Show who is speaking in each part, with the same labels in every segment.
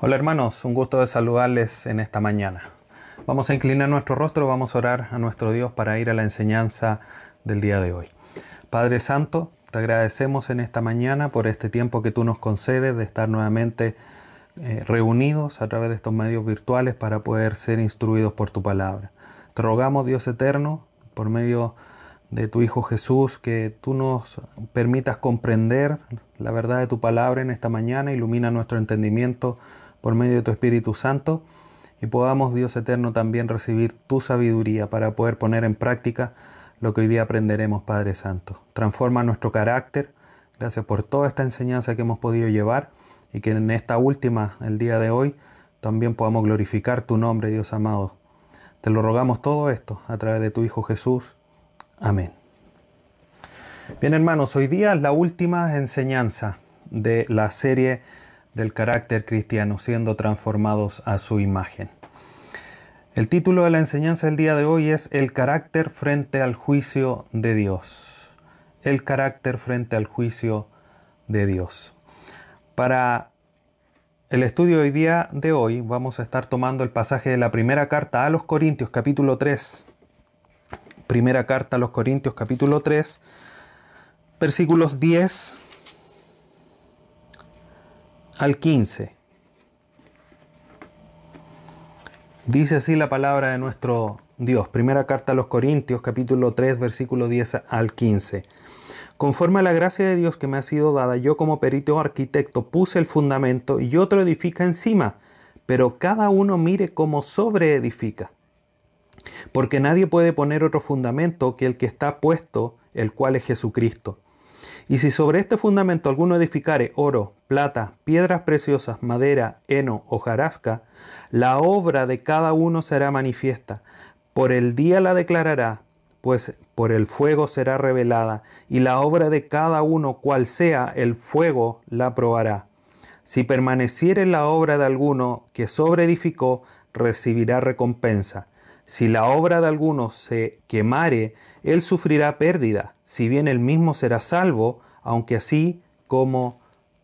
Speaker 1: Hola hermanos, un gusto de saludarles en esta mañana. Vamos a inclinar nuestro rostro, vamos a orar a nuestro Dios para ir a la enseñanza del día de hoy. Padre Santo, te agradecemos en esta mañana por este tiempo que tú nos concedes de estar nuevamente eh, reunidos a través de estos medios virtuales para poder ser instruidos por tu palabra. Te rogamos, Dios eterno, por medio de tu Hijo Jesús, que tú nos permitas comprender la verdad de tu palabra en esta mañana, ilumina nuestro entendimiento por medio de tu Espíritu Santo y podamos, Dios eterno, también recibir tu sabiduría para poder poner en práctica lo que hoy día aprenderemos, Padre Santo. Transforma nuestro carácter. Gracias por toda esta enseñanza que hemos podido llevar y que en esta última, el día de hoy, también podamos glorificar tu nombre, Dios amado. Te lo rogamos todo esto a través de tu Hijo Jesús. Amén. Bien hermanos, hoy día la última enseñanza de la serie del carácter cristiano, siendo transformados a su imagen. El título de la enseñanza del día de hoy es El carácter frente al juicio de Dios. El carácter frente al juicio de Dios. Para el estudio hoy día de hoy vamos a estar tomando el pasaje de la primera carta a los Corintios capítulo 3. Primera carta a los Corintios capítulo 3 versículos 10 al 15. Dice así la palabra de nuestro Dios. Primera carta a los Corintios, capítulo 3, versículo 10 al 15. Conforme a la gracia de Dios que me ha sido dada, yo como perito arquitecto puse el fundamento y otro edifica encima, pero cada uno mire cómo sobreedifica. Porque nadie puede poner otro fundamento que el que está puesto, el cual es Jesucristo. Y si sobre este fundamento alguno edificare oro, plata, piedras preciosas, madera, heno, hojarasca, la obra de cada uno será manifiesta. Por el día la declarará, pues por el fuego será revelada, y la obra de cada uno, cual sea el fuego, la probará. Si permaneciere la obra de alguno que sobreedificó, recibirá recompensa. Si la obra de alguno se quemare, él sufrirá pérdida, si bien él mismo será salvo, aunque así como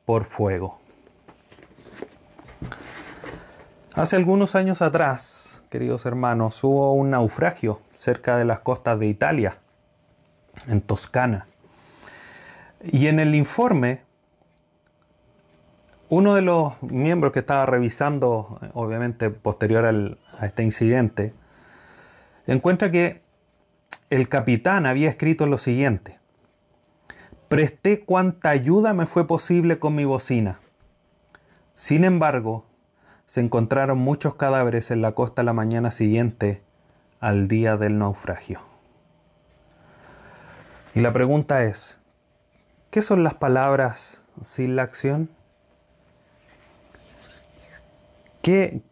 Speaker 1: por fuego. Hace algunos años atrás, queridos hermanos, hubo un naufragio cerca de las costas de Italia, en Toscana. Y en el informe, uno de los miembros que estaba revisando, obviamente posterior a este incidente, encuentra que el capitán había escrito lo siguiente. Presté cuanta ayuda me fue posible con mi bocina. Sin embargo, se encontraron muchos cadáveres en la costa la mañana siguiente al día del naufragio. Y la pregunta es, ¿qué son las palabras sin la acción? ¿Qué,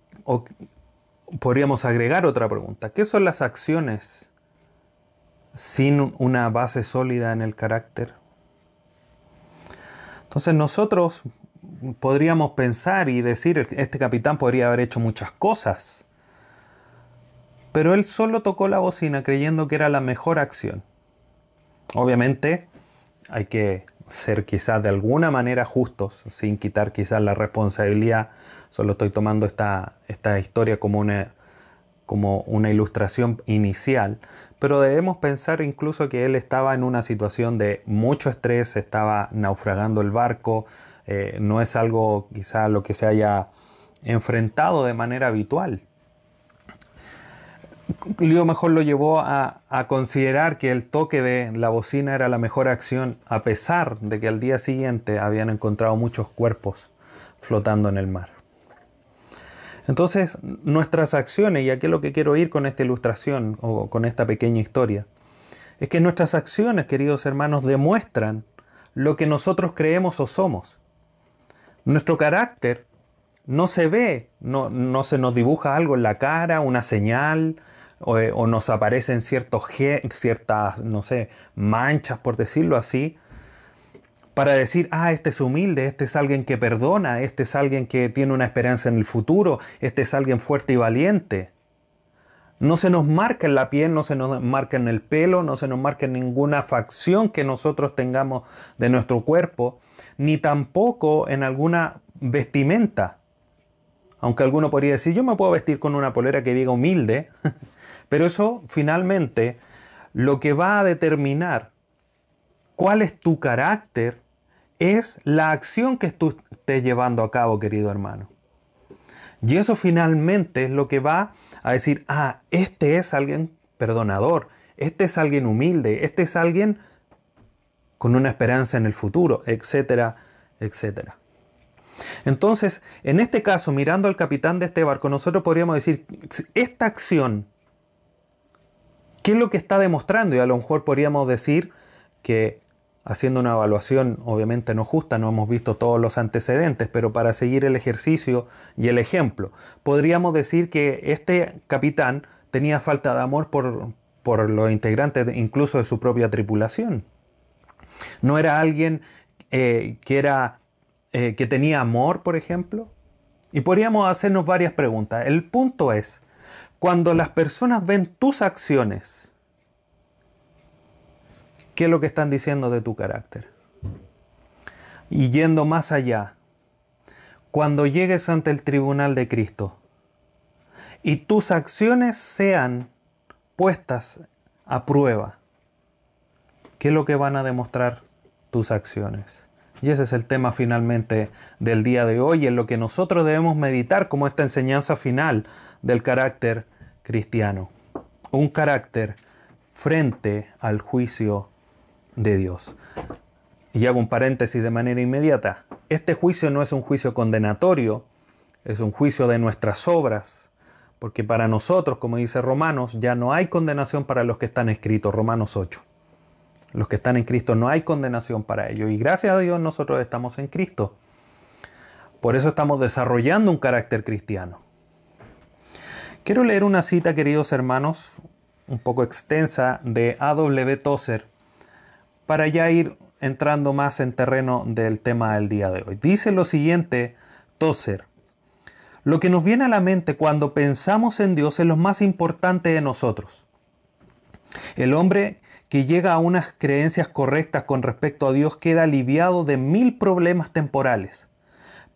Speaker 1: podríamos agregar otra pregunta. ¿Qué son las acciones sin una base sólida en el carácter? Entonces nosotros podríamos pensar y decir, este capitán podría haber hecho muchas cosas, pero él solo tocó la bocina creyendo que era la mejor acción. Obviamente hay que ser quizás de alguna manera justos, sin quitar quizás la responsabilidad. Solo estoy tomando esta, esta historia como una, como una ilustración inicial, pero debemos pensar incluso que él estaba en una situación de mucho estrés, estaba naufragando el barco, eh, no es algo quizás lo que se haya enfrentado de manera habitual. Lío mejor lo llevó a, considerar que el toque de la bocina era la mejor acción, a pesar de que al día siguiente habían encontrado muchos cuerpos flotando en el mar. Entonces, nuestras acciones, y aquí es lo que quiero ir con esta ilustración o con esta pequeña historia, es que nuestras acciones, queridos hermanos, demuestran lo que nosotros creemos o somos. Nuestro carácter no se ve, no, no se nos dibuja algo en la cara, una señal, o, nos aparecen ciertos, ciertas, no sé, manchas, por decirlo así, para decir, ah, este es humilde, este es alguien que perdona, este es alguien que tiene una esperanza en el futuro, este es alguien fuerte y valiente. No se nos marca en la piel, no se nos marca en el pelo, no se nos marca en ninguna facción que nosotros tengamos de nuestro cuerpo, ni tampoco en alguna vestimenta. Aunque alguno podría decir, yo me puedo vestir con una polera que diga humilde, pero eso finalmente lo que va a determinar cuál es tu carácter es la acción que tú estés llevando a cabo, querido hermano. Y eso finalmente es lo que va a decir, ah, este es alguien perdonador, este es alguien humilde, este es alguien con una esperanza en el futuro, etcétera, etcétera. Entonces, en este caso, mirando al capitán de este barco, nosotros podríamos decir, esta acción, ¿qué es lo que está demostrando? Y a lo mejor podríamos decir que haciendo una evaluación obviamente no justa, no hemos visto todos los antecedentes, pero para seguir el ejercicio y el ejemplo, podríamos decir que este capitán tenía falta de amor por, por los integrantes incluso de su propia tripulación. No era alguien eh, que, era, eh, que tenía amor, por ejemplo. Y podríamos hacernos varias preguntas. El punto es, cuando las personas ven tus acciones, ¿qué es lo que están diciendo de tu carácter? Y yendo más allá, cuando llegues ante el tribunal de Cristo y tus acciones sean puestas a prueba, ¿qué es lo que van a demostrar tus acciones? Y ese es el tema finalmente del día de hoy, en lo que nosotros debemos meditar como esta enseñanza final del carácter cristiano. Un carácter frente al juicio de Dios. Y hago un paréntesis de manera inmediata. Este juicio no es un juicio condenatorio, es un juicio de nuestras obras, porque para nosotros, como dice Romanos, ya no hay condenación para los que están escritos, Romanos 8. Los que están en Cristo no hay condenación para ellos. Y gracias a Dios nosotros estamos en Cristo. Por eso estamos desarrollando un carácter cristiano. Quiero leer una cita, queridos hermanos, un poco extensa de A.W. Tozer, para ya ir entrando más en terreno del tema del día de hoy. Dice lo siguiente Tozer, lo que nos viene a la mente cuando pensamos en Dios es lo más importante de nosotros. El hombre que llega a unas creencias correctas con respecto a Dios queda aliviado de mil problemas temporales,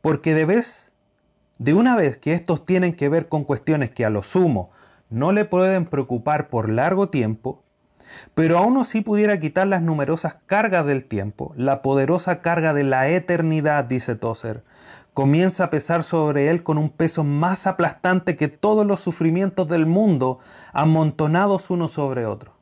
Speaker 1: porque de vez, de una vez que estos tienen que ver con cuestiones que a lo sumo no le pueden preocupar por largo tiempo, pero aún así pudiera quitar las numerosas cargas del tiempo, la poderosa carga de la eternidad, dice Tozer, comienza a pesar sobre él con un peso más aplastante que todos los sufrimientos del mundo amontonados uno sobre otro.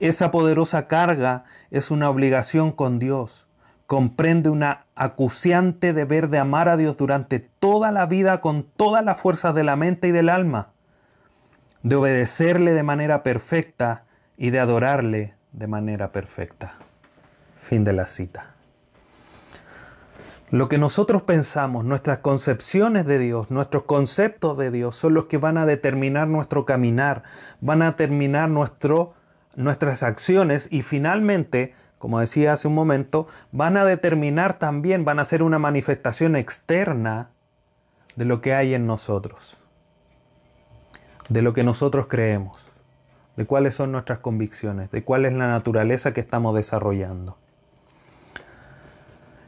Speaker 1: Esa poderosa carga es una obligación con Dios. Comprende una acuciante deber de amar a Dios durante toda la vida con todas las fuerzas de la mente y del alma, de obedecerle de manera perfecta y de adorarle de manera perfecta. Fin de la cita. Lo que nosotros pensamos, nuestras concepciones de Dios, nuestros conceptos de Dios son los que van a determinar nuestro caminar, van a determinar nuestro, nuestras acciones y finalmente, como decía hace un momento, van a determinar también, van a ser una manifestación externa de lo que hay en nosotros, de lo que nosotros creemos, de cuáles son nuestras convicciones, de cuál es la naturaleza que estamos desarrollando.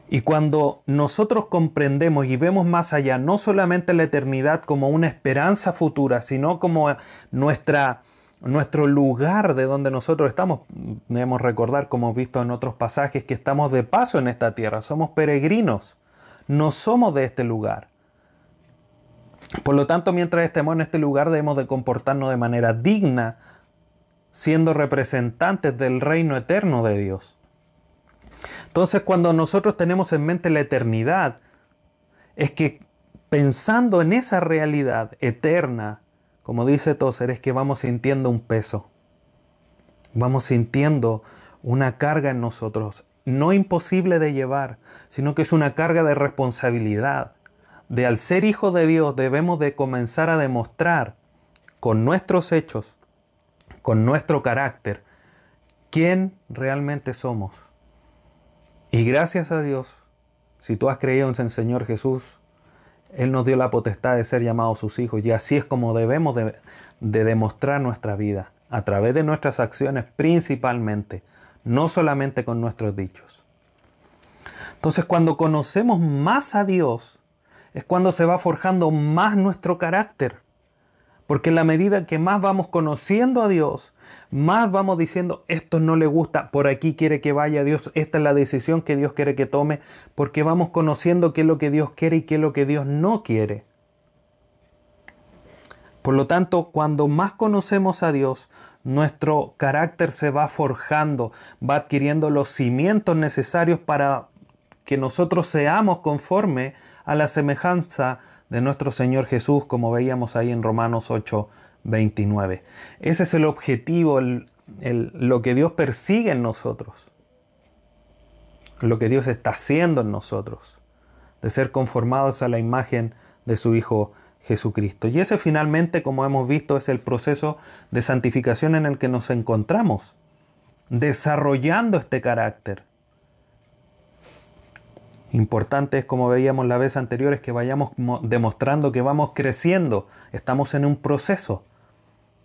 Speaker 1: Y cuando nosotros comprendemos y vemos más allá, no solamente la eternidad como una esperanza futura, sino como nuestra, nuestro lugar de donde nosotros estamos, debemos recordar, como hemos visto en otros pasajes, que estamos de paso en esta tierra, somos peregrinos, no somos de este lugar. Por lo tanto, mientras estemos en este lugar, debemos de comportarnos de manera digna, siendo representantes del reino eterno de Dios. Entonces cuando nosotros tenemos en mente la eternidad, es que pensando en esa realidad eterna, como dice Tozer, es que vamos sintiendo un peso, vamos sintiendo una carga en nosotros, no imposible de llevar, sino que es una carga de responsabilidad, de al ser hijo de Dios debemos de comenzar a demostrar con nuestros hechos, con nuestro carácter, quién realmente somos. Y gracias a Dios, si tú has creído en el Señor Jesús, Él nos dio la potestad de ser llamados sus hijos y así es como debemos de, demostrar nuestra vida, a través de nuestras acciones principalmente, no solamente con nuestros dichos. Entonces cuando conocemos más a Dios, es cuando se va forjando más nuestro carácter. Porque en la medida que más vamos conociendo a Dios, más vamos diciendo, esto no le gusta, por aquí quiere que vaya Dios, esta es la decisión que Dios quiere que tome, porque vamos conociendo qué es lo que Dios quiere y qué es lo que Dios no quiere. Por lo tanto, cuando más conocemos a Dios, nuestro carácter se va forjando, va adquiriendo los cimientos necesarios para que nosotros seamos conforme a la semejanza nuestro Señor Jesús, como veíamos ahí en Romanos 8, 29. Ese es el objetivo, lo que Dios persigue en nosotros, lo que Dios está haciendo en nosotros, de ser conformados a la imagen de su Hijo Jesucristo. Y ese finalmente, como hemos visto, es el proceso de santificación en el que nos encontramos, desarrollando este carácter Importante es, como veíamos la vez anterior, es que vayamos demostrando que vamos creciendo. Estamos en un proceso.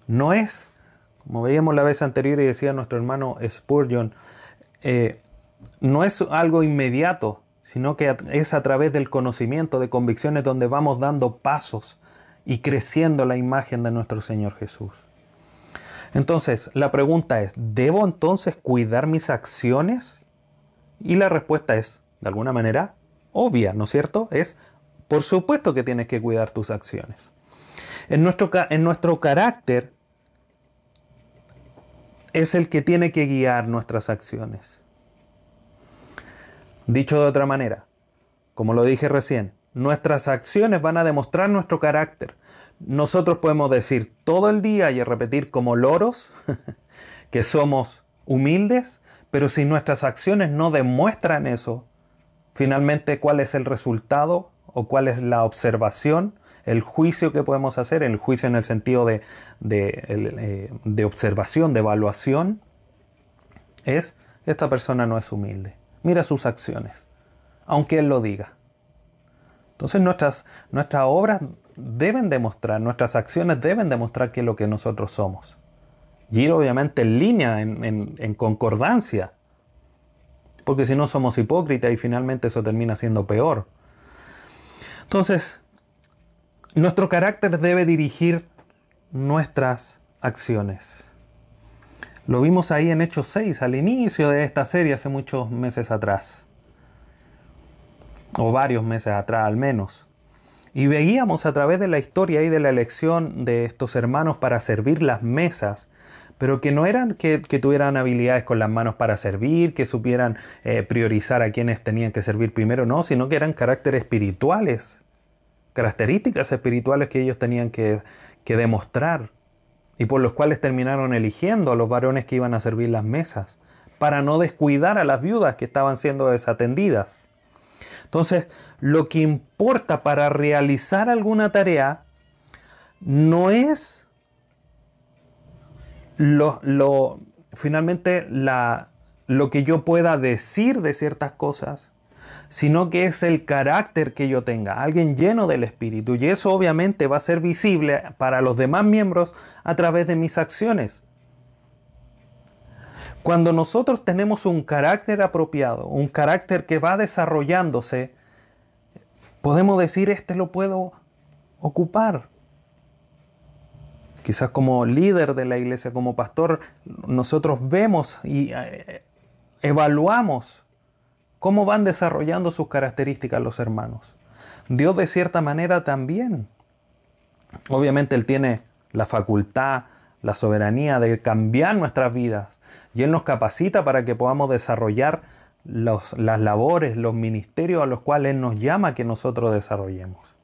Speaker 1: No es, como veíamos la vez anterior y decía nuestro hermano Spurgeon, eh, no es algo inmediato, sino que es a través del conocimiento, de convicciones, donde vamos dando pasos y creciendo la imagen de nuestro Señor Jesús. Entonces, la pregunta es, ¿debo entonces cuidar mis acciones? Y la respuesta es, de alguna manera obvia, ¿no es cierto? Es, por supuesto que tienes que cuidar tus acciones. En nuestro, en nuestro carácter es el que tiene que guiar nuestras acciones. Dicho de otra manera, como lo dije recién, nuestras acciones van a demostrar nuestro carácter. Nosotros podemos decir todo el día y repetir como loros que somos humildes, pero si nuestras acciones no demuestran eso, Finalmente, ¿cuál es el resultado o cuál es la observación? El juicio que podemos hacer, el juicio en el sentido de, eh, de, observación, de evaluación, es, esta persona no es humilde. Mira sus acciones, aunque él lo diga. Entonces nuestras, nuestras obras deben demostrar, nuestras acciones deben demostrar que es lo que nosotros somos. Y ir obviamente en línea, en concordancia porque si no somos hipócritas y finalmente eso termina siendo peor. Entonces, nuestro carácter debe dirigir nuestras acciones. Lo vimos ahí en Hechos 6, al inicio de esta serie, hace muchos meses atrás. O varios meses atrás al menos. Y veíamos a través de la historia y de la elección de estos hermanos para servir las mesas pero que no eran que, tuvieran habilidades con las manos para servir, que supieran eh, priorizar a quienes tenían que servir primero, no, sino que eran caracteres espirituales, características espirituales que ellos tenían que, que demostrar y por los cuales terminaron eligiendo a los varones que iban a servir las mesas, para no descuidar a las viudas que estaban siendo desatendidas. Entonces, lo que importa para realizar alguna tarea no es lo, finalmente lo que yo pueda decir de ciertas cosas, sino que es el carácter que yo tenga, alguien lleno del Espíritu. Y eso obviamente va a ser visible para los demás miembros a través de mis acciones. Cuando nosotros tenemos un carácter apropiado, un carácter que va desarrollándose, podemos decir, este lo puedo ocupar, Quizás como líder de la iglesia, como pastor, nosotros vemos y eh, evaluamos cómo van desarrollando sus características los hermanos. Dios de cierta manera también. Obviamente Él tiene la facultad, la soberanía de cambiar nuestras vidas y Él nos capacita para que podamos desarrollar las labores, los ministerios a los cuales Él nos llama que nosotros desarrollemos.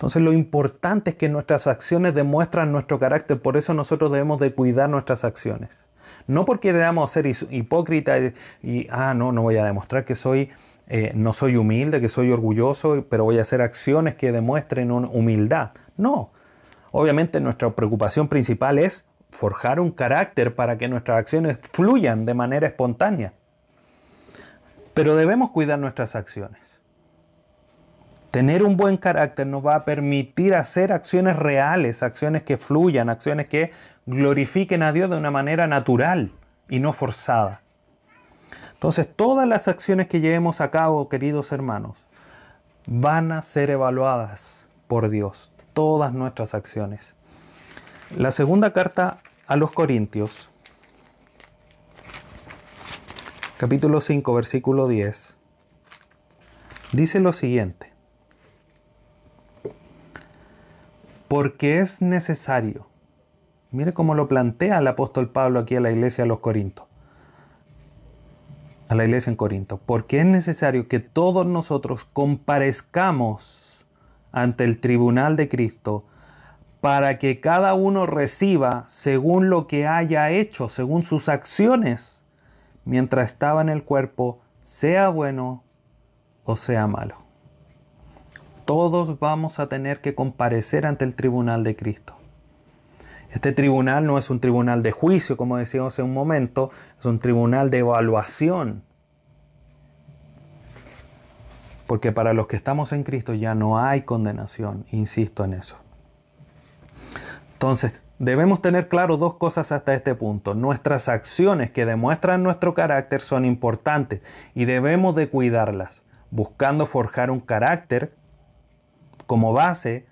Speaker 1: Entonces lo importante es que nuestras acciones demuestran nuestro carácter, por eso nosotros debemos de cuidar nuestras acciones. No porque debamos ser hipócritas y, ah, no, no voy a demostrar que soy, eh, no soy humilde, que soy orgulloso, pero voy a hacer acciones que demuestren humildad. No, obviamente nuestra preocupación principal es forjar un carácter para que nuestras acciones fluyan de manera espontánea. Pero debemos cuidar nuestras acciones. Tener un buen carácter nos va a permitir hacer acciones reales, acciones que fluyan, acciones que glorifiquen a Dios de una manera natural y no forzada. Entonces, todas las acciones que llevemos a cabo, queridos hermanos, van a ser evaluadas por Dios, todas nuestras acciones. La segunda carta a los Corintios, capítulo 5, versículo 10, dice lo siguiente. Porque es necesario, mire cómo lo plantea el apóstol Pablo aquí a la iglesia de los Corintios, a la iglesia en Corinto, porque es necesario que todos nosotros comparezcamos ante el tribunal de Cristo para que cada uno reciba según lo que haya hecho, según sus acciones, mientras estaba en el cuerpo, sea bueno o sea malo. Todos vamos a tener que comparecer ante el tribunal de Cristo. Este tribunal no es un tribunal de juicio, como decíamos en un momento, es un tribunal de evaluación. Porque para los que estamos en Cristo ya no hay condenación, insisto en eso. Entonces, debemos tener claro dos cosas hasta este punto. Nuestras acciones que demuestran nuestro carácter son importantes y debemos de cuidarlas, buscando forjar un carácter como base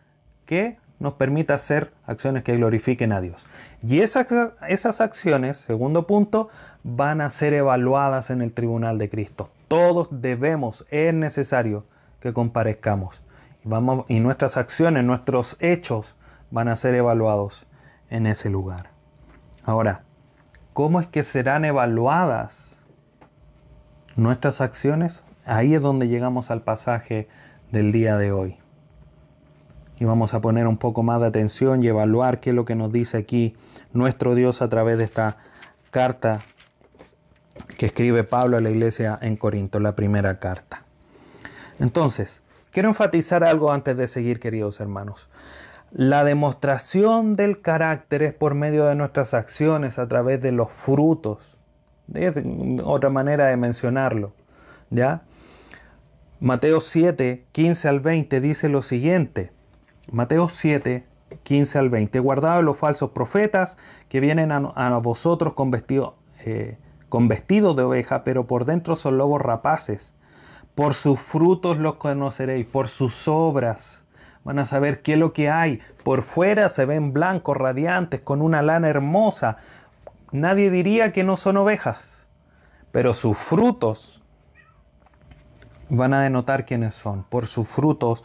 Speaker 1: que nos permita hacer acciones que glorifiquen a Dios. Y esas, esas acciones, segundo punto, van a ser evaluadas en el tribunal de Cristo. Todos debemos, es necesario que comparezcamos. Y, nuestras acciones, nuestros hechos van a ser evaluados en ese lugar. Ahora, ¿cómo es que serán evaluadas nuestras acciones? Ahí es donde llegamos al pasaje del día de hoy y vamos a poner un poco más de atención y evaluar qué es lo que nos dice aquí nuestro Dios a través de esta carta que escribe Pablo a la iglesia en Corinto, la primera carta. Entonces, quiero enfatizar algo antes de seguir, queridos hermanos. La demostración del carácter es por medio de nuestras acciones, a través de los frutos. De otra manera de mencionarlo. ¿Ya? Mateo 7, 15 al 20 dice lo siguiente. Mateo 7, 15 al 20. Guardado los falsos profetas que vienen a, vosotros con vestido, eh, vestido de oveja, pero por dentro son lobos rapaces. Por sus frutos los conoceréis, por sus obras. Van a saber qué es lo que hay. Por fuera se ven blancos, radiantes, con una lana hermosa. Nadie diría que no son ovejas, pero sus frutos van a denotar quiénes son. Por sus frutos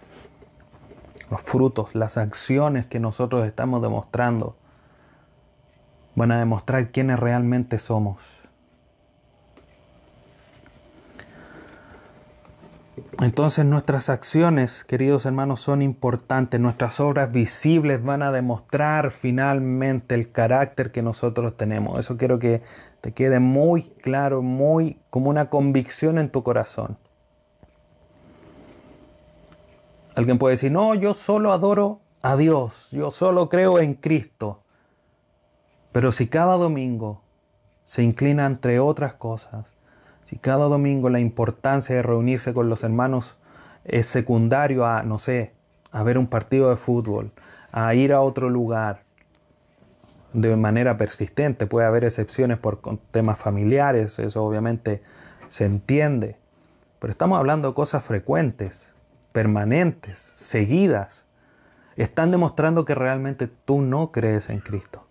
Speaker 1: los frutos, las acciones que nosotros estamos demostrando, van a demostrar quiénes realmente somos. Entonces nuestras acciones, queridos hermanos, son importantes. Nuestras obras visibles van a demostrar finalmente el carácter que nosotros tenemos. Eso quiero que te quede muy claro, muy como una convicción en tu corazón. Alguien puede decir, no, yo solo adoro a Dios, yo solo creo en Cristo. Pero si cada domingo se inclina entre otras cosas, si cada domingo la importancia de reunirse con los hermanos es secundario a, no sé, a ver un partido de fútbol, a ir a otro lugar de manera persistente, puede haber excepciones por temas familiares, eso obviamente se entiende, pero estamos hablando de cosas frecuentes, permanentes, seguidas, están demostrando que realmente tú no crees en Cristo.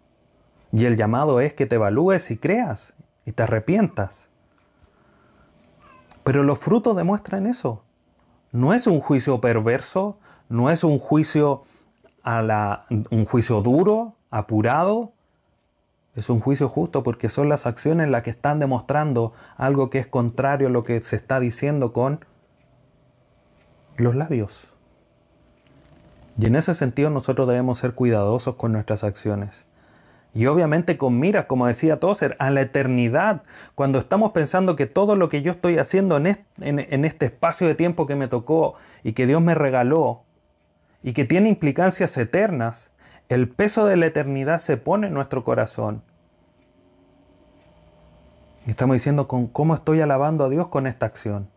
Speaker 1: Y el llamado es que te evalúes y creas y te arrepientas. Pero los frutos demuestran eso. No es un juicio perverso, no es un juicio a la, un juicio duro, apurado. Es un juicio justo porque son las acciones las que están demostrando algo que es contrario a lo que se está diciendo con los labios. Y en ese sentido nosotros debemos ser cuidadosos con nuestras acciones. Y obviamente con miras, como decía Tozer, a la eternidad. Cuando estamos pensando que todo lo que yo estoy haciendo en este, espacio de tiempo que me tocó y que Dios me regaló, y que tiene implicancias eternas, el peso de la eternidad se pone en nuestro corazón. Y estamos diciendo con cómo estoy alabando a Dios con esta acción.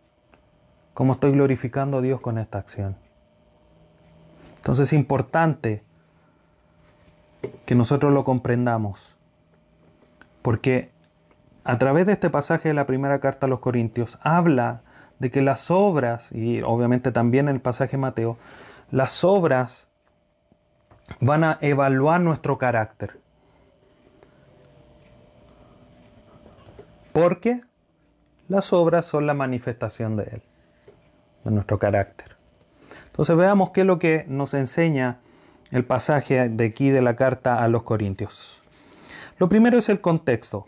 Speaker 1: Cómo estoy glorificando a Dios con esta acción. Entonces es importante que nosotros lo comprendamos. Porque a través de este pasaje de la primera carta a los Corintios habla de que las obras, y obviamente también el pasaje Mateo, las obras van a evaluar nuestro carácter. Porque las obras son la manifestación de Él, de nuestro carácter. Entonces veamos qué es lo que nos enseña el pasaje de aquí de la carta a los Corintios. Lo primero es el contexto.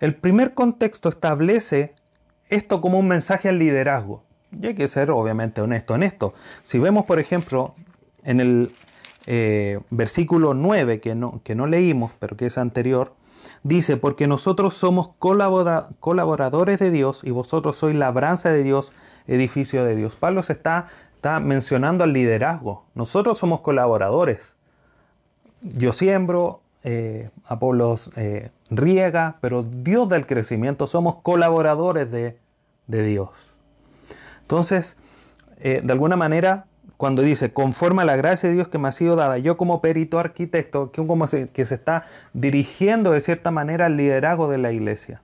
Speaker 1: El primer contexto establece esto como un mensaje al liderazgo. Y hay que ser obviamente honesto en esto. Si vemos, por ejemplo, en el eh, versículo 9 que no, que no leímos, pero que es anterior, dice, porque nosotros somos colaboradores de Dios y vosotros sois labranza de Dios, edificio de Dios. Pablo se está, está mencionando al liderazgo. Nosotros somos colaboradores. Yo siembro, eh, Apolos eh, riega, pero Dios del crecimiento, somos colaboradores de, Dios. Entonces, eh, de alguna manera, cuando dice, conforme a la gracia de Dios que me ha sido dada, yo como perito arquitecto, que, como se, que se está dirigiendo de cierta manera al liderazgo de la iglesia.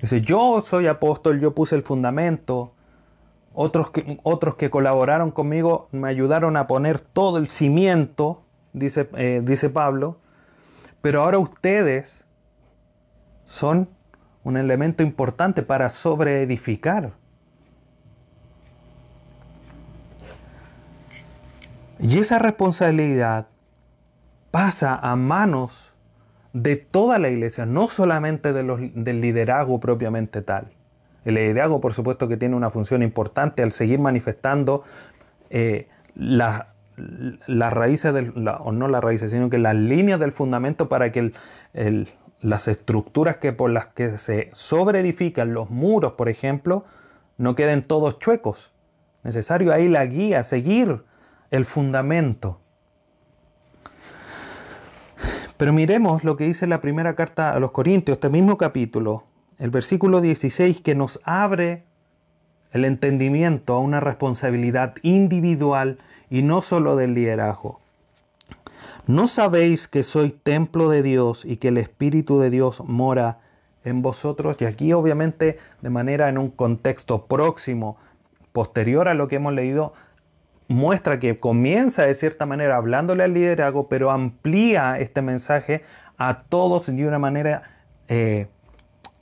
Speaker 1: Dice, yo soy apóstol, yo puse el fundamento, otros que, otros que colaboraron conmigo me ayudaron a poner todo el cimiento, dice, eh, dice Pablo, pero ahora ustedes son un elemento importante para sobreedificar. Y esa responsabilidad pasa a manos de toda la iglesia, no solamente del liderazgo propiamente tal. El liderazgo, por supuesto, que tiene una función importante al seguir manifestando eh, las raíces, del, o no las raíces, sino que las líneas del fundamento para que las estructuras que por las que se sobreedifican los muros, por ejemplo, no queden todos chuecos. Necesario ahí la guía, seguir el fundamento. Pero miremos lo que dice la primera carta a los Corintios, este mismo capítulo, el versículo 16, que nos abre el entendimiento a una responsabilidad individual y no solo del liderazgo. ¿No sabéis que sois templo de Dios y que el Espíritu de Dios mora en vosotros? Y aquí obviamente de manera en un contexto próximo, posterior a lo que hemos leído, muestra que comienza de cierta manera hablándole al liderazgo, pero amplía este mensaje a todos de una manera, eh,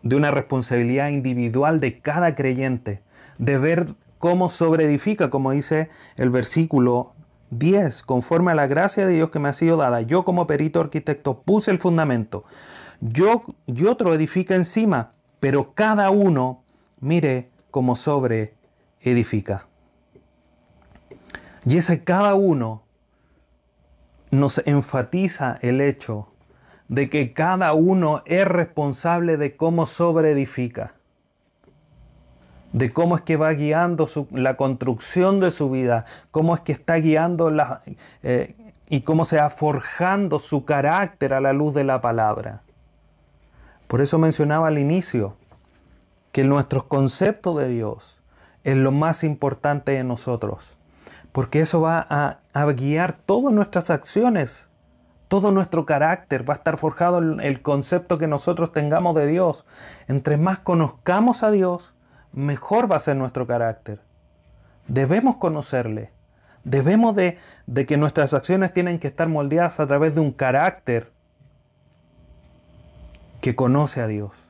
Speaker 1: de una responsabilidad individual de cada creyente, de ver cómo sobreedifica, como dice el versículo 10, conforme a la gracia de Dios que me ha sido dada. Yo como perito arquitecto puse el fundamento. Yo y otro edifica encima, pero cada uno mire cómo sobre edifica. Y ese cada uno nos enfatiza el hecho de que cada uno es responsable de cómo sobreedifica, de cómo es que va guiando la construcción de su vida, cómo es que está guiando la, eh, y cómo se va forjando su carácter a la luz de la palabra. Por eso mencionaba al inicio que nuestros conceptos de Dios es lo más importante de nosotros porque eso va a, guiar todas nuestras acciones, todo nuestro carácter, va a estar forjado en el concepto que nosotros tengamos de Dios. Entre más conozcamos a Dios, mejor va a ser nuestro carácter. Debemos conocerle. Debemos de, de que nuestras acciones tienen que estar moldeadas a través de un carácter que conoce a Dios.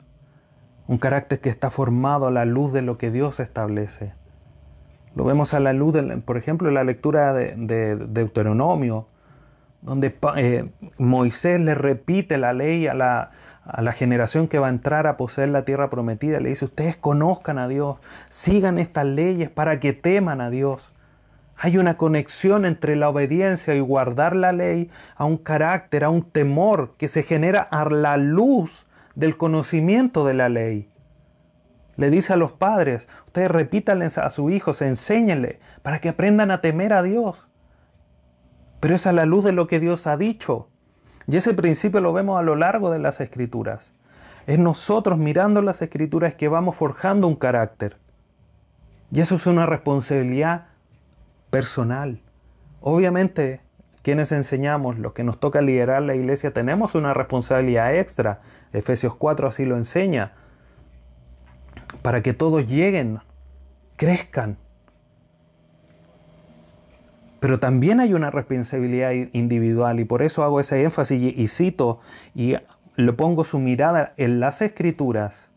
Speaker 1: Un carácter que está formado a la luz de lo que Dios establece. Lo vemos a la luz, por ejemplo, en la lectura de, Deuteronomio, donde eh, Moisés le repite la ley a la, a la generación que va a entrar a poseer la tierra prometida. Le dice, ustedes conozcan a Dios, sigan estas leyes para que teman a Dios. Hay una conexión entre la obediencia y guardar la ley a un carácter, a un temor que se genera a la luz del conocimiento de la ley. Le dice a los padres, ustedes repítanles a sus hijos, enséñenle para que aprendan a temer a Dios. Pero es a la luz de lo que Dios ha dicho. Y ese principio lo vemos a lo largo de las escrituras. Es nosotros mirando las escrituras que vamos forjando un carácter. Y eso es una responsabilidad personal. Obviamente, quienes enseñamos, los que nos toca liderar la iglesia, tenemos una responsabilidad extra. Efesios 4 así lo enseña. Para que todos lleguen, crezcan. Pero también hay una responsabilidad individual y por eso hago ese énfasis y, cito y le pongo su mirada en las escrituras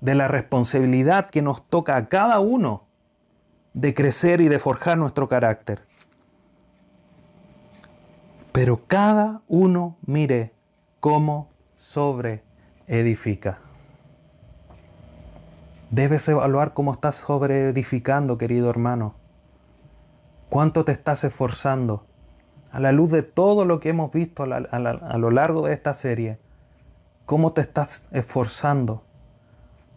Speaker 1: de la responsabilidad que nos toca a cada uno de crecer y de forjar nuestro carácter. Pero cada uno mire cómo sobre edifica. Debes evaluar cómo estás sobre edificando, querido hermano. ¿Cuánto te estás esforzando? A la luz de todo lo que hemos visto a, a lo largo de esta serie, ¿cómo te estás esforzando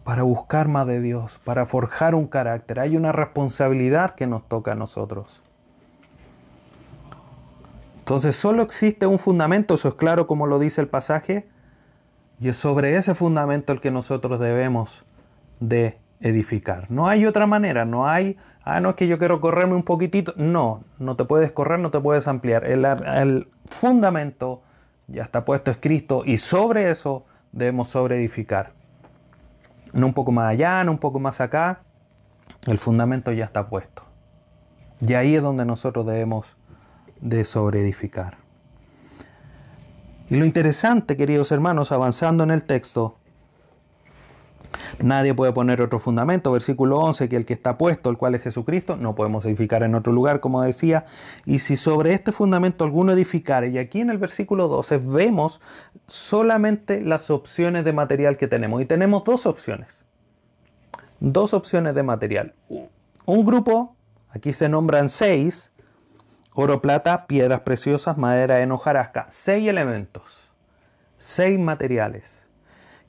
Speaker 1: para buscar más de Dios, para forjar un carácter? Hay una responsabilidad que nos toca a nosotros. Entonces solo existe un fundamento, eso es claro como lo dice el pasaje, y es sobre ese fundamento el que nosotros debemos de edificar. No hay otra manera, no hay, ah, no es que yo quiero correrme un poquitito. No, no te puedes correr, no te puedes ampliar. El, fundamento ya está puesto, es Cristo, y sobre eso debemos sobre edificar. No un poco más allá, no un poco más acá, el fundamento ya está puesto. Y ahí es donde nosotros debemos de sobre edificar. Y lo interesante, queridos hermanos, avanzando en el texto, Nadie puede poner otro fundamento, versículo 11, que el que está puesto, el cual es Jesucristo, no podemos edificar en otro lugar, como decía, y si sobre este fundamento alguno edificare, y aquí en el versículo 12 vemos solamente las opciones de material que tenemos, y tenemos dos opciones, dos opciones de material. Un grupo, aquí se nombran seis, oro, plata, piedras preciosas, madera, en hojarasca, seis elementos, seis materiales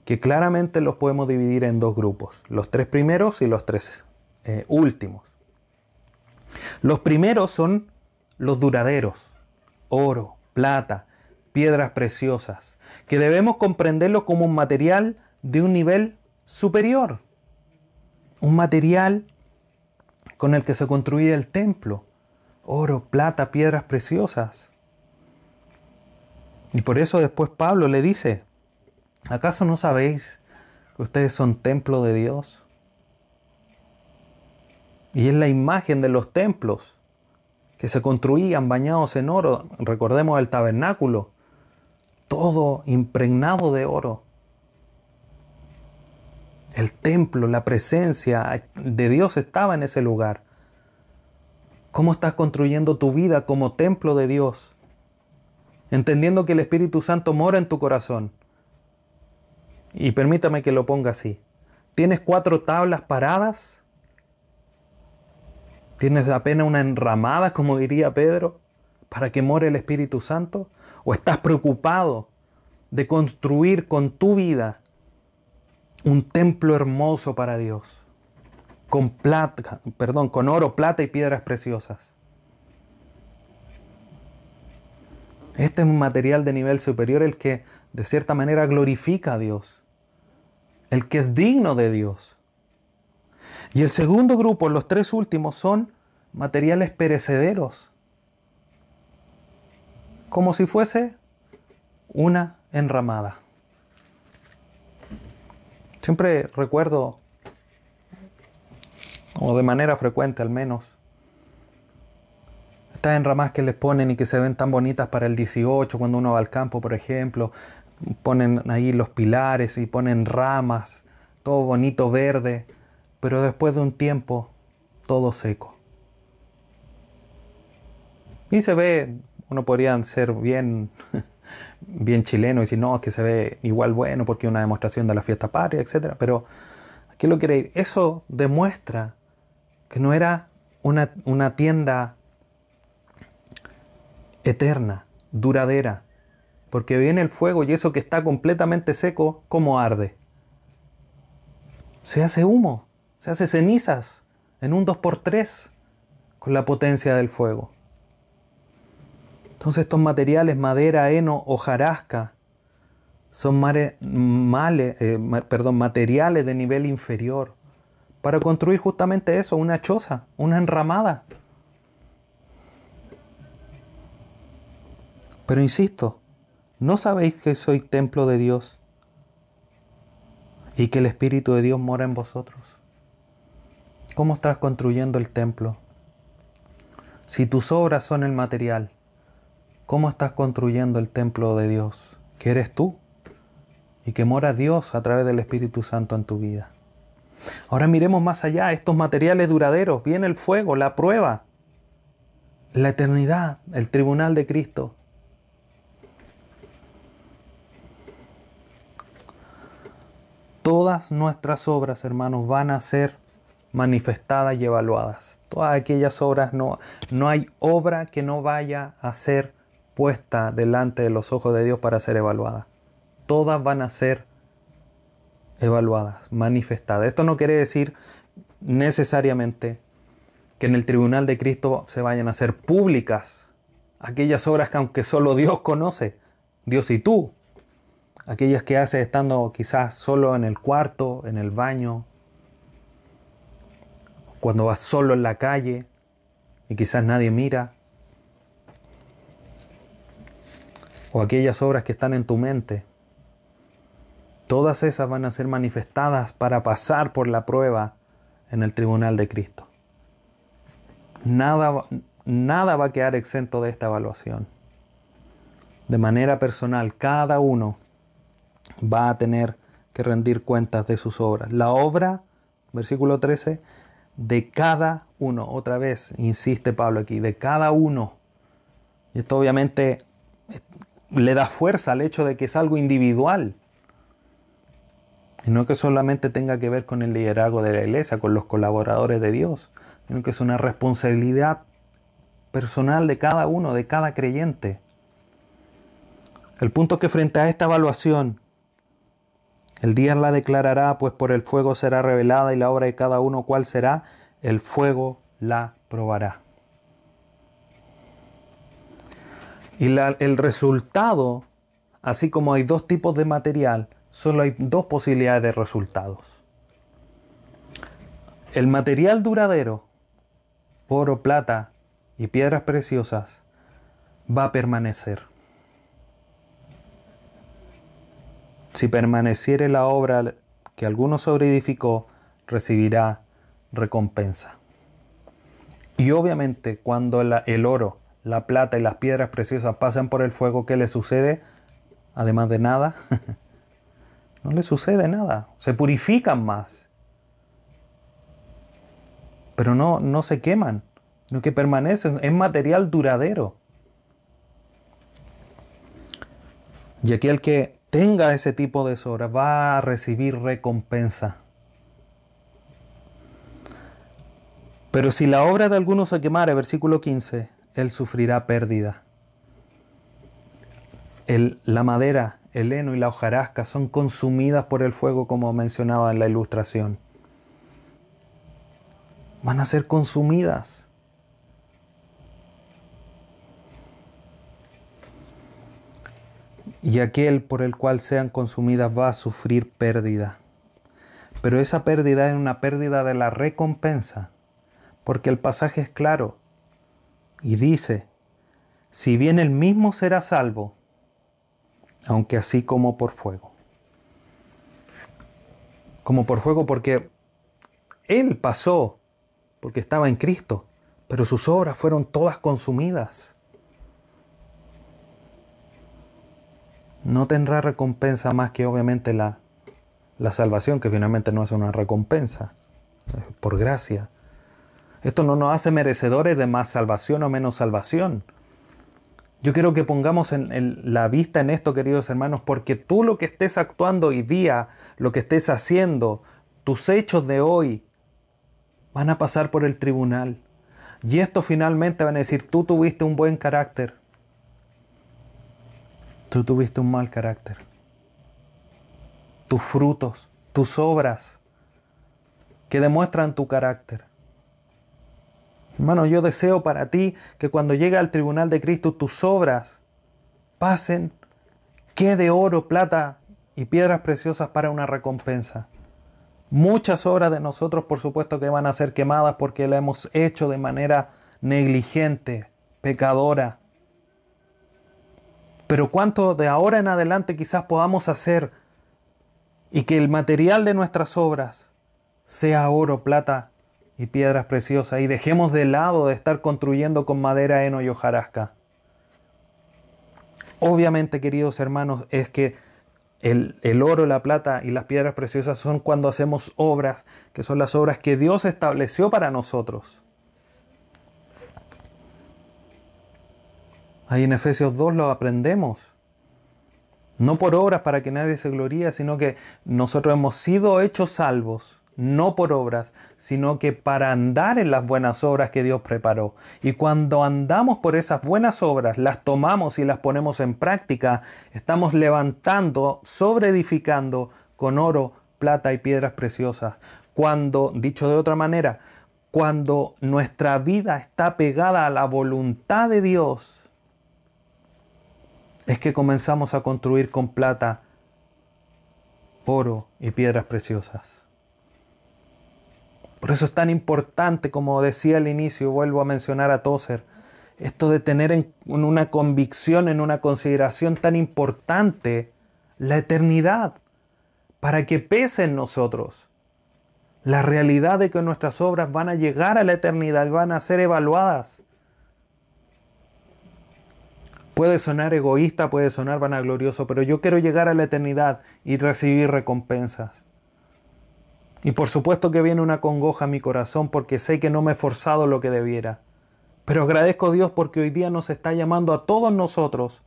Speaker 1: que claramente los podemos dividir en dos grupos, los tres primeros y los tres eh, últimos. Los primeros son los duraderos, oro, plata, piedras preciosas, que debemos comprenderlo como un material de un nivel superior, un material con el que se construye el templo, oro, plata, piedras preciosas. Y por eso después Pablo le dice, ¿Acaso no sabéis que ustedes son templo de Dios? Y es la imagen de los templos que se construían bañados en oro. Recordemos el tabernáculo, todo impregnado de oro. El templo, la presencia de Dios estaba en ese lugar. ¿Cómo estás construyendo tu vida como templo de Dios? Entendiendo que el Espíritu Santo mora en tu corazón y permítame que lo ponga así. ¿Tienes cuatro tablas paradas? ¿Tienes apenas una enramada, como diría Pedro, para que more el Espíritu Santo? ¿O estás preocupado de construir con tu vida un templo hermoso para Dios? Con plata, perdón, con oro, plata y piedras preciosas. Este es un material de nivel superior el que de cierta manera glorifica a Dios el que es digno de Dios. Y el segundo grupo, los tres últimos, son materiales perecederos, como si fuese una enramada. Siempre recuerdo, o de manera frecuente al menos, estas enramadas que les ponen y que se ven tan bonitas para el 18, cuando uno va al campo, por ejemplo, ponen ahí los pilares y ponen ramas, todo bonito verde, pero después de un tiempo todo seco. Y se ve, uno podría ser bien, bien chileno y decir, no, es que se ve igual bueno porque es una demostración de la fiesta patria, etc. Pero, ¿qué lo quiere ir? Eso demuestra que no era una, una tienda eterna, duradera, porque viene el fuego y eso que está completamente seco, ¿cómo arde? se hace humo, se hace cenizas en un 2x3 con la potencia del fuego. Entonces estos materiales, madera, heno, hojarasca, son eh, perdón, materiales de nivel inferior para construir justamente eso, una choza, una enramada. Pero insisto, ¿no sabéis que soy templo de Dios y que el Espíritu de Dios mora en vosotros? ¿Cómo estás construyendo el templo? Si tus obras son el material, ¿Cómo estás construyendo el templo de Dios? Que eres tú y que mora Dios a través del Espíritu Santo en tu vida. Ahora miremos más allá, estos materiales duraderos, viene el fuego, la prueba, la eternidad, el tribunal de Cristo. Todas nuestras obras, hermanos, van a ser manifestadas y evaluadas. Todas aquellas obras, no, no hay obra que no vaya a ser puesta delante de los ojos de Dios para ser evaluada. Todas van a ser evaluadas, manifestadas. Esto no quiere decir necesariamente que en el tribunal de Cristo se vayan a hacer públicas aquellas obras que aunque solo Dios conoce, Dios y tú, aquellas que haces estando quizás solo en el cuarto, en el baño, cuando vas solo en la calle y quizás nadie mira, o aquellas obras que están en tu mente, todas esas van a ser manifestadas para pasar por la prueba en el tribunal de Cristo. Nada, nada va a quedar exento de esta evaluación. De manera personal, cada uno va a tener que rendir cuentas de sus obras. La obra, versículo 13, de cada uno, otra vez insiste Pablo aquí, de cada uno. Y esto obviamente le da fuerza al hecho de que es algo individual. Y no que solamente tenga que ver con el liderazgo de la iglesia, con los colaboradores de Dios, sino que es una responsabilidad personal de cada uno, de cada creyente. El punto que frente a esta evaluación, el día la declarará, pues por el fuego será revelada y la obra de cada uno cuál será, el fuego la probará. Y el resultado, así como hay dos tipos de material, solo hay dos posibilidades de resultados. El material duradero, oro, plata y piedras preciosas, va a permanecer. Si permaneciere la obra que alguno sobreedificó, recibirá recompensa. Y obviamente cuando el oro la plata y las piedras preciosas pasan por el fuego, ¿qué le sucede? Además de nada, no le sucede nada. Se purifican más. Pero no, no se queman, no que permanecen. Es material duradero. Y aquel que tenga ese tipo de sobra va a recibir recompensa. Pero si la obra de alguno se quemare, versículo 15, él sufrirá pérdida. la madera, el heno y la hojarasca son consumidas por el fuego como mencionaba en la ilustración. Van a ser consumidas. Y aquel por el cual sean consumidas va a sufrir pérdida. Pero esa pérdida es una pérdida de la recompensa, porque el pasaje es claro y dice, si bien el mismo será salvo, aunque así como por fuego. Como por fuego porque Él pasó, porque estaba en Cristo, pero sus obras fueron todas consumidas. No tendrá recompensa más que obviamente la, la salvación, que finalmente no es una recompensa, por gracia. Esto no nos hace merecedores de más salvación o menos salvación. Yo quiero que pongamos en, la vista en esto, queridos hermanos, porque tú lo que estés actuando hoy día, lo que estés haciendo, tus hechos de hoy, van a pasar por el tribunal. Y esto finalmente van a decir, tú tuviste un buen carácter, tú tuviste un mal carácter. Tus frutos, tus obras que demuestran tu carácter. Hermano, yo deseo para ti que cuando llegue al tribunal de Cristo tus obras pasen que de oro, plata y piedras preciosas para una recompensa. Muchas obras de nosotros, por supuesto, que van a ser quemadas porque la hemos hecho de manera negligente, pecadora. Pero cuánto de ahora en adelante quizás podamos hacer y que el material de nuestras obras sea oro, plata y piedras preciosas y dejemos de lado de estar construyendo con madera, heno y hojarasca. Obviamente, queridos hermanos, es que el, el, oro, la plata y las piedras preciosas son cuando hacemos obras, que son las obras que Dios estableció para nosotros. Ahí en Efesios 2 lo aprendemos. No por obras para que nadie se gloríe, sino que nosotros hemos sido hechos salvos, no por obras, sino que para andar en las buenas obras que Dios preparó. Y cuando andamos por esas buenas obras, las tomamos y las ponemos en práctica, estamos levantando, sobreedificando con oro, plata y piedras preciosas. Cuando, dicho de otra manera, cuando nuestra vida está pegada a la voluntad de Dios, es que comenzamos a construir con plata, oro y piedras preciosas. Por eso es tan importante, como decía al inicio, vuelvo a mencionar a Tozer, esto de tener en una convicción, en una consideración tan importante la eternidad, para que pese en nosotros la realidad de que nuestras obras van a llegar a la eternidad, van a ser evaluadas. Puede sonar egoísta, puede sonar vanaglorioso, pero yo quiero llegar a la eternidad y recibir recompensas. Y por supuesto que viene una congoja a mi corazón porque sé que no me he forzado lo que debiera. Pero agradezco a Dios porque hoy día nos está llamando a todos nosotros.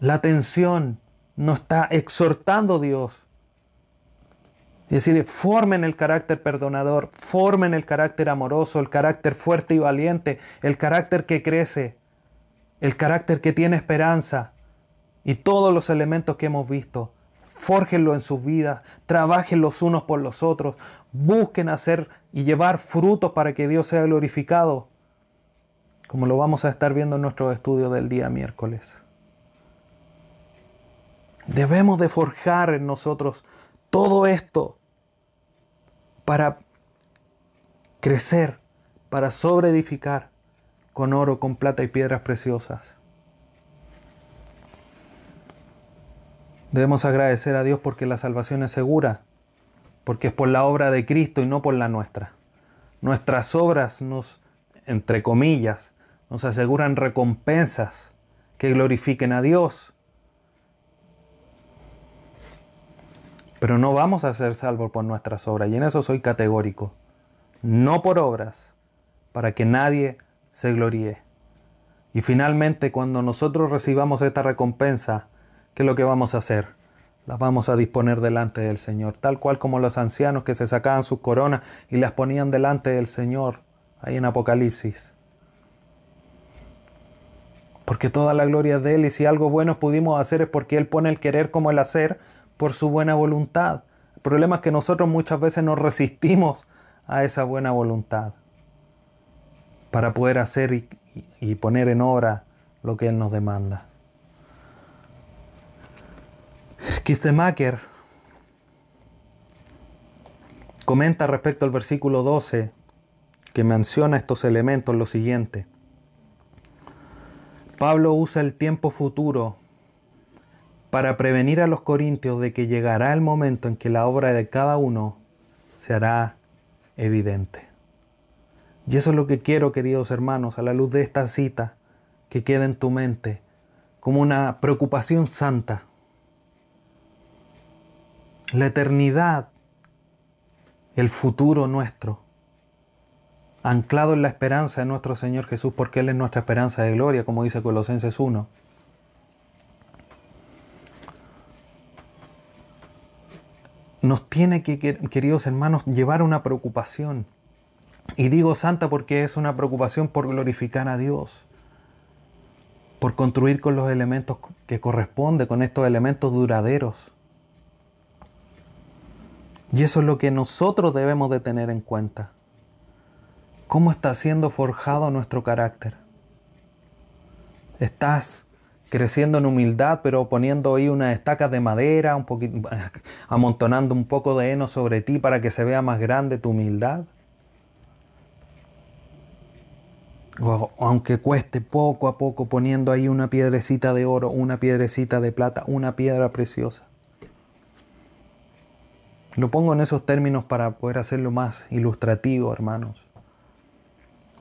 Speaker 1: La atención nos está exhortando Dios. Y decirle, formen el carácter perdonador, formen el carácter amoroso, el carácter fuerte y valiente, el carácter que crece el carácter que tiene esperanza y todos los elementos que hemos visto. Fórjenlo en sus vidas, trabajen los unos por los otros, busquen hacer y llevar frutos para que Dios sea glorificado, como lo vamos a estar viendo en nuestro estudio del día miércoles. Debemos de forjar en nosotros todo esto para crecer, para sobreedificar con oro, con plata y piedras preciosas. Debemos agradecer a Dios porque la salvación es segura, porque es por la obra de Cristo y no por la nuestra. Nuestras obras nos, entre comillas, nos aseguran recompensas que glorifiquen a Dios. Pero no vamos a ser salvos por nuestras obras, y en eso soy categórico. No por obras, para que nadie se gloríe. Y finalmente, cuando nosotros recibamos esta recompensa, ¿qué es lo que vamos a hacer? Las vamos a disponer delante del Señor, tal cual como los ancianos que se sacaban sus coronas y las ponían delante del Señor, ahí en Apocalipsis. Porque toda la gloria es de Él y si algo bueno pudimos hacer es porque Él pone el querer como el hacer por su buena voluntad. El problema es que nosotros muchas veces nos resistimos a esa buena voluntad para poder hacer y, poner en obra lo que Él nos demanda. Kistemacher comenta respecto al versículo 12 que menciona estos elementos lo siguiente. Pablo usa el tiempo futuro para prevenir a los corintios de que llegará el momento en que la obra de cada uno se hará evidente. Y eso es lo que quiero, queridos hermanos, a la luz de esta cita, que quede en tu mente como una preocupación santa. La eternidad, el futuro nuestro, anclado en la esperanza de nuestro Señor Jesús, porque Él es nuestra esperanza de gloria, como dice Colosenses 1. Nos tiene que, queridos hermanos, llevar una preocupación. Y digo santa porque es una preocupación por glorificar a Dios, por construir con los elementos que corresponde, con estos elementos duraderos. Y eso es lo que nosotros debemos de tener en cuenta. ¿Cómo está siendo forjado nuestro carácter? ¿Estás creciendo en humildad, pero poniendo ahí unas estacas de madera, un poquito, amontonando un poco de heno sobre ti para que se vea más grande tu humildad? O, aunque cueste poco a poco poniendo ahí una piedrecita de oro, una piedrecita de plata, una piedra preciosa. Lo pongo en esos términos para poder hacerlo más ilustrativo, hermanos.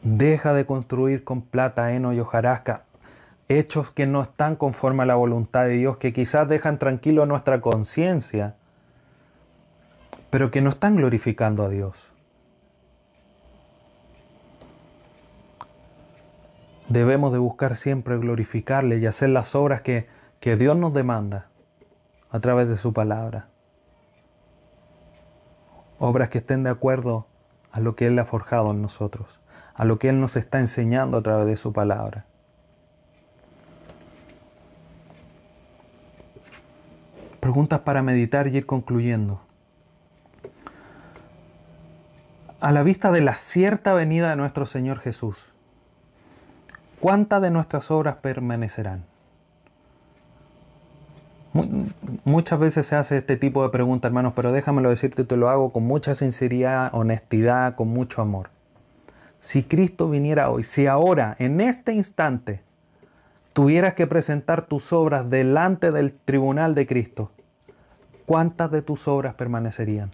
Speaker 1: Deja de construir con plata, heno y hojarasca hechos que no están conforme a la voluntad de Dios, que quizás dejan tranquilo nuestra conciencia, pero que no están glorificando a Dios. Debemos de buscar siempre glorificarle y hacer las obras que, que Dios nos demanda a través de su palabra obras que estén de acuerdo a lo que Él ha forjado en nosotros, a lo que Él nos está enseñando a través de su palabra. Preguntas para meditar y ir concluyendo. A la vista de la cierta venida de nuestro Señor Jesús, ¿cuántas de nuestras obras permanecerán? Muchas veces se hace este tipo de pregunta, hermanos, pero déjamelo decirte, te lo hago con mucha sinceridad, honestidad, con mucho amor. Si Cristo viniera hoy, si ahora, en este instante, tuvieras que presentar tus obras delante del tribunal de Cristo, ¿cuántas de tus obras permanecerían?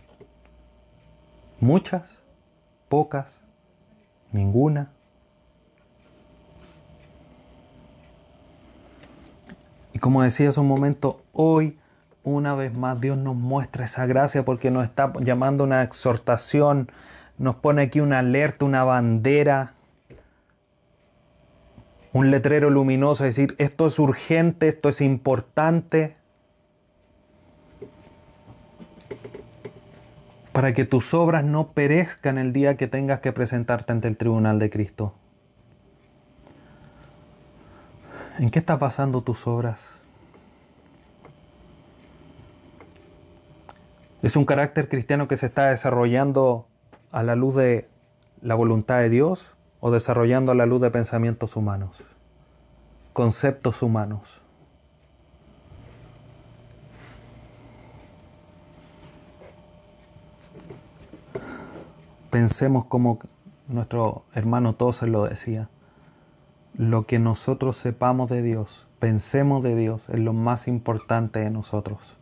Speaker 1: ¿Muchas? ¿Pocas? ¿Ninguna? Y como decía hace un momento, hoy una vez más Dios nos muestra esa gracia porque nos está llamando una exhortación, nos pone aquí una alerta, una bandera, un letrero luminoso, decir, esto es urgente, esto es importante. Para que tus obras no perezcan el día que tengas que presentarte ante el tribunal de Cristo. ¿En qué están basando tus obras? ¿Es un carácter cristiano que se está desarrollando a la luz de la voluntad de Dios o desarrollando a la luz de pensamientos humanos, conceptos humanos? Pensemos como nuestro hermano Tozer lo decía lo que nosotros sepamos de Dios, pensemos de Dios, es lo más importante de nosotros.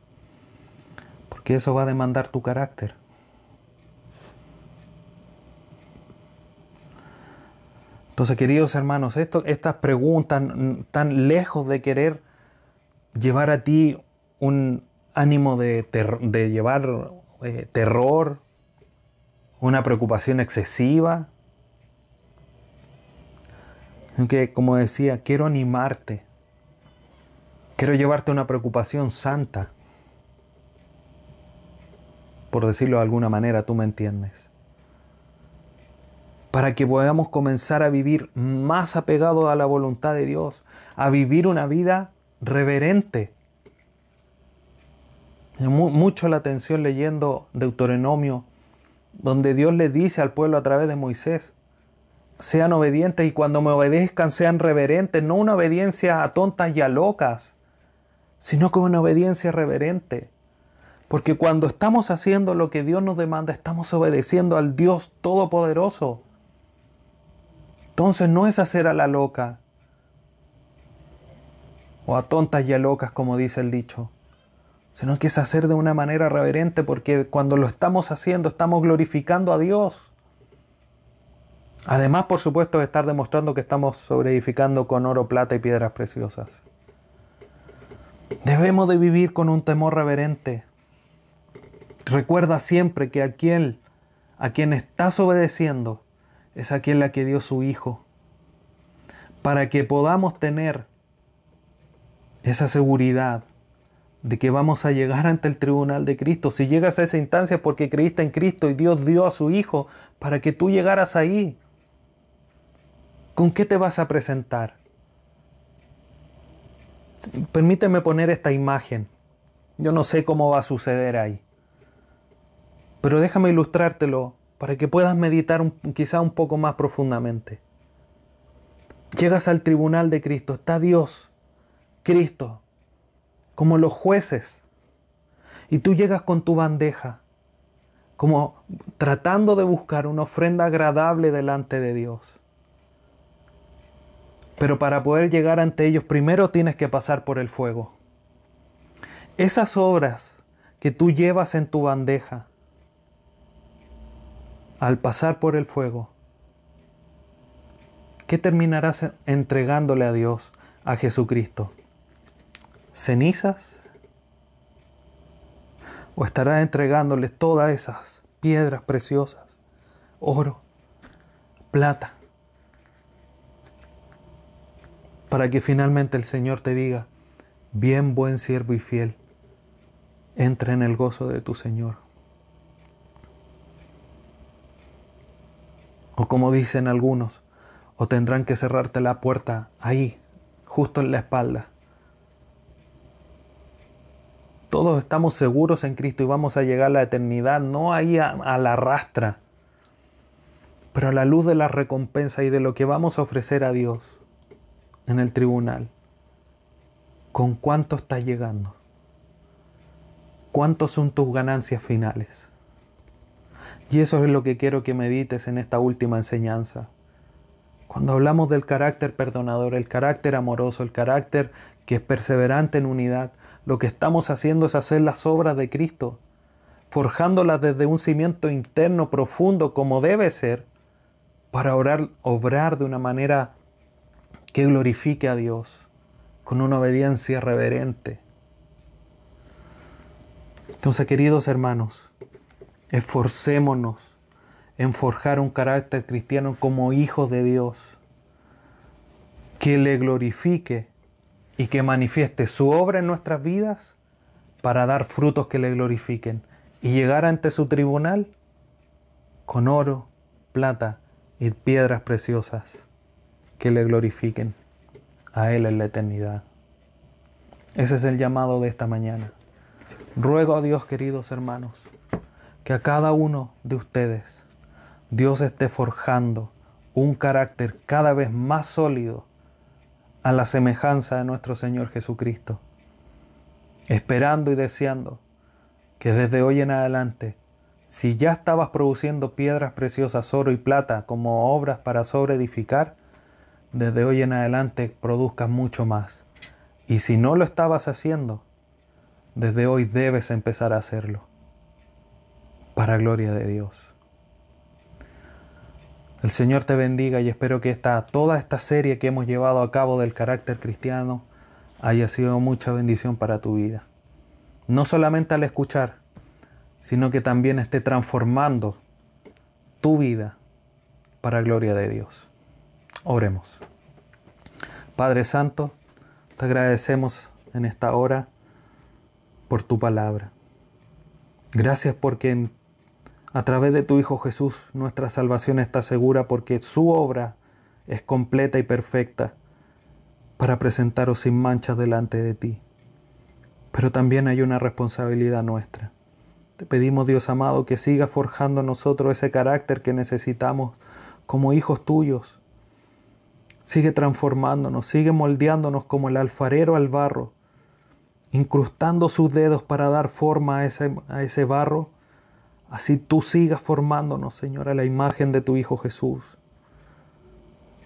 Speaker 1: Porque eso va a demandar tu carácter. Entonces, queridos hermanos, estas preguntas tan lejos de querer llevar a ti un ánimo de, de llevar eh, terror, una preocupación excesiva, que, como decía, quiero animarte. Quiero llevarte a una preocupación santa. Por decirlo de alguna manera, tú me entiendes. Para que podamos comenzar a vivir más apegado a la voluntad de Dios, a vivir una vida reverente. Mucho la atención leyendo Deuteronomio, donde Dios le dice al pueblo a través de Moisés, sean obedientes y cuando me obedezcan sean reverentes, no una obediencia a tontas y a locas, sino como una obediencia reverente. Porque cuando estamos haciendo lo que Dios nos demanda, estamos obedeciendo al Dios Todopoderoso. Entonces no es hacer a la loca o a tontas y a locas, como dice el dicho, sino que es hacer de una manera reverente porque cuando lo estamos haciendo estamos glorificando a Dios. Además, por supuesto, de estar demostrando que estamos sobreedificando con oro, plata y piedras preciosas. Debemos de vivir con un temor reverente. Recuerda siempre que aquel a quien estás obedeciendo es aquel a que dio su Hijo. Para que podamos tener esa seguridad de que vamos a llegar ante el tribunal de Cristo. Si llegas a esa instancia porque creíste en Cristo y Dios dio a su Hijo para que tú llegaras ahí. ¿Con qué te vas a presentar? Permíteme poner esta imagen. Yo no sé cómo va a suceder ahí. Pero déjame ilustrártelo para que puedas meditar quizá un poco más profundamente. Llegas al tribunal de Cristo, está Dios, Cristo, como los jueces, y tú llegas con tu bandeja, como tratando de buscar una ofrenda agradable delante de Dios. Pero para poder llegar ante ellos, primero tienes que pasar por el fuego. Esas obras que tú llevas en tu bandeja, al pasar por el fuego, ¿qué terminarás entregándole a Dios, a Jesucristo? ¿Cenizas? ¿O estarás entregándole todas esas piedras preciosas, oro, plata, para que finalmente el Señor te diga, bien buen siervo y fiel, entra en el gozo de tu Señor? O como dicen algunos, o tendrán que cerrarte la puerta ahí, justo en la espalda. Todos estamos seguros en Cristo y vamos a llegar a la eternidad, no ahí a, la rastra, pero a la luz de la recompensa y de lo que vamos a ofrecer a Dios en el tribunal. ¿Con cuánto estás llegando? ¿Cuántos son tus ganancias finales? Y eso es lo que quiero que medites en esta última enseñanza. Cuando hablamos del carácter perdonador, el carácter amoroso, el carácter que es perseverante en unidad, lo que estamos haciendo es hacer las obras de Cristo, forjándolas desde un cimiento interno profundo como debe ser, para obrar de una manera que glorifique a Dios, con una obediencia reverente. Entonces, queridos hermanos, Esforcémonos en forjar un carácter cristiano como hijos de Dios, que le glorifique y que manifieste su obra en nuestras vidas para dar frutos que le glorifiquen y llegar ante su tribunal con oro, plata y piedras preciosas que le glorifiquen a Él en la eternidad. Ese es el llamado de esta mañana. Ruego a Dios, queridos hermanos, que a cada uno de ustedes Dios esté forjando un carácter cada vez más sólido a la semejanza de nuestro Señor Jesucristo, esperando y deseando que desde hoy en adelante, si ya estabas produciendo piedras preciosas, oro y plata como obras para sobreedificar, desde hoy en adelante produzcas mucho más. Y si no lo estabas haciendo, desde hoy debes empezar a hacerlo para gloria de Dios. El Señor te bendiga y espero que esta, toda esta serie que hemos llevado a cabo del carácter cristiano haya sido mucha bendición para tu vida. No solamente al escuchar, sino que también esté transformando tu vida para gloria de Dios. Oremos. Padre Santo, te agradecemos en esta hora por tu palabra. Gracias porque a través de tu Hijo Jesús, nuestra salvación está segura porque su obra es completa y perfecta para presentaros sin manchas delante de ti. Pero también hay una responsabilidad nuestra. Te pedimos, Dios amado, que siga forjando en nosotros ese carácter que necesitamos como hijos tuyos. Sigue transformándonos, sigue moldeándonos como el alfarero al barro, incrustando sus dedos para dar forma a ese, a ese barro Así tú sigas formándonos, Señor, a la imagen de tu Hijo Jesús.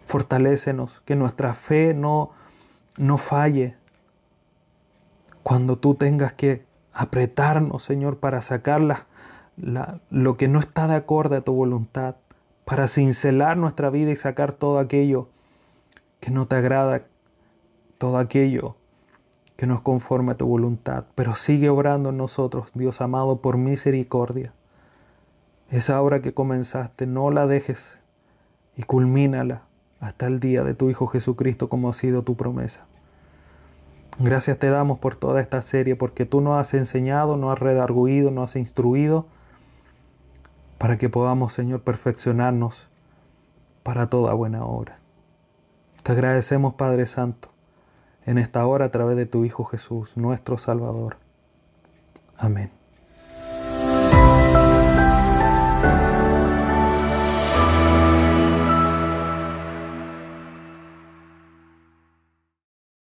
Speaker 1: Fortalécenos, que nuestra fe no, no falle. Cuando tú tengas que apretarnos, Señor, para sacar lo que no está de acuerdo a tu voluntad, para cincelar nuestra vida y sacar todo aquello que no te agrada, todo aquello que no es conforme a tu voluntad. Pero sigue obrando en nosotros, Dios amado, por misericordia. Esa obra que comenzaste, no la dejes y culmínala hasta el día de tu Hijo Jesucristo como ha sido tu promesa. Gracias te damos por toda esta serie, porque tú nos has enseñado, nos has redarguido, nos has instruido, para que podamos, Señor, perfeccionarnos para toda buena obra. Te agradecemos, Padre Santo, en esta hora a través de tu Hijo Jesús, nuestro Salvador. Amén.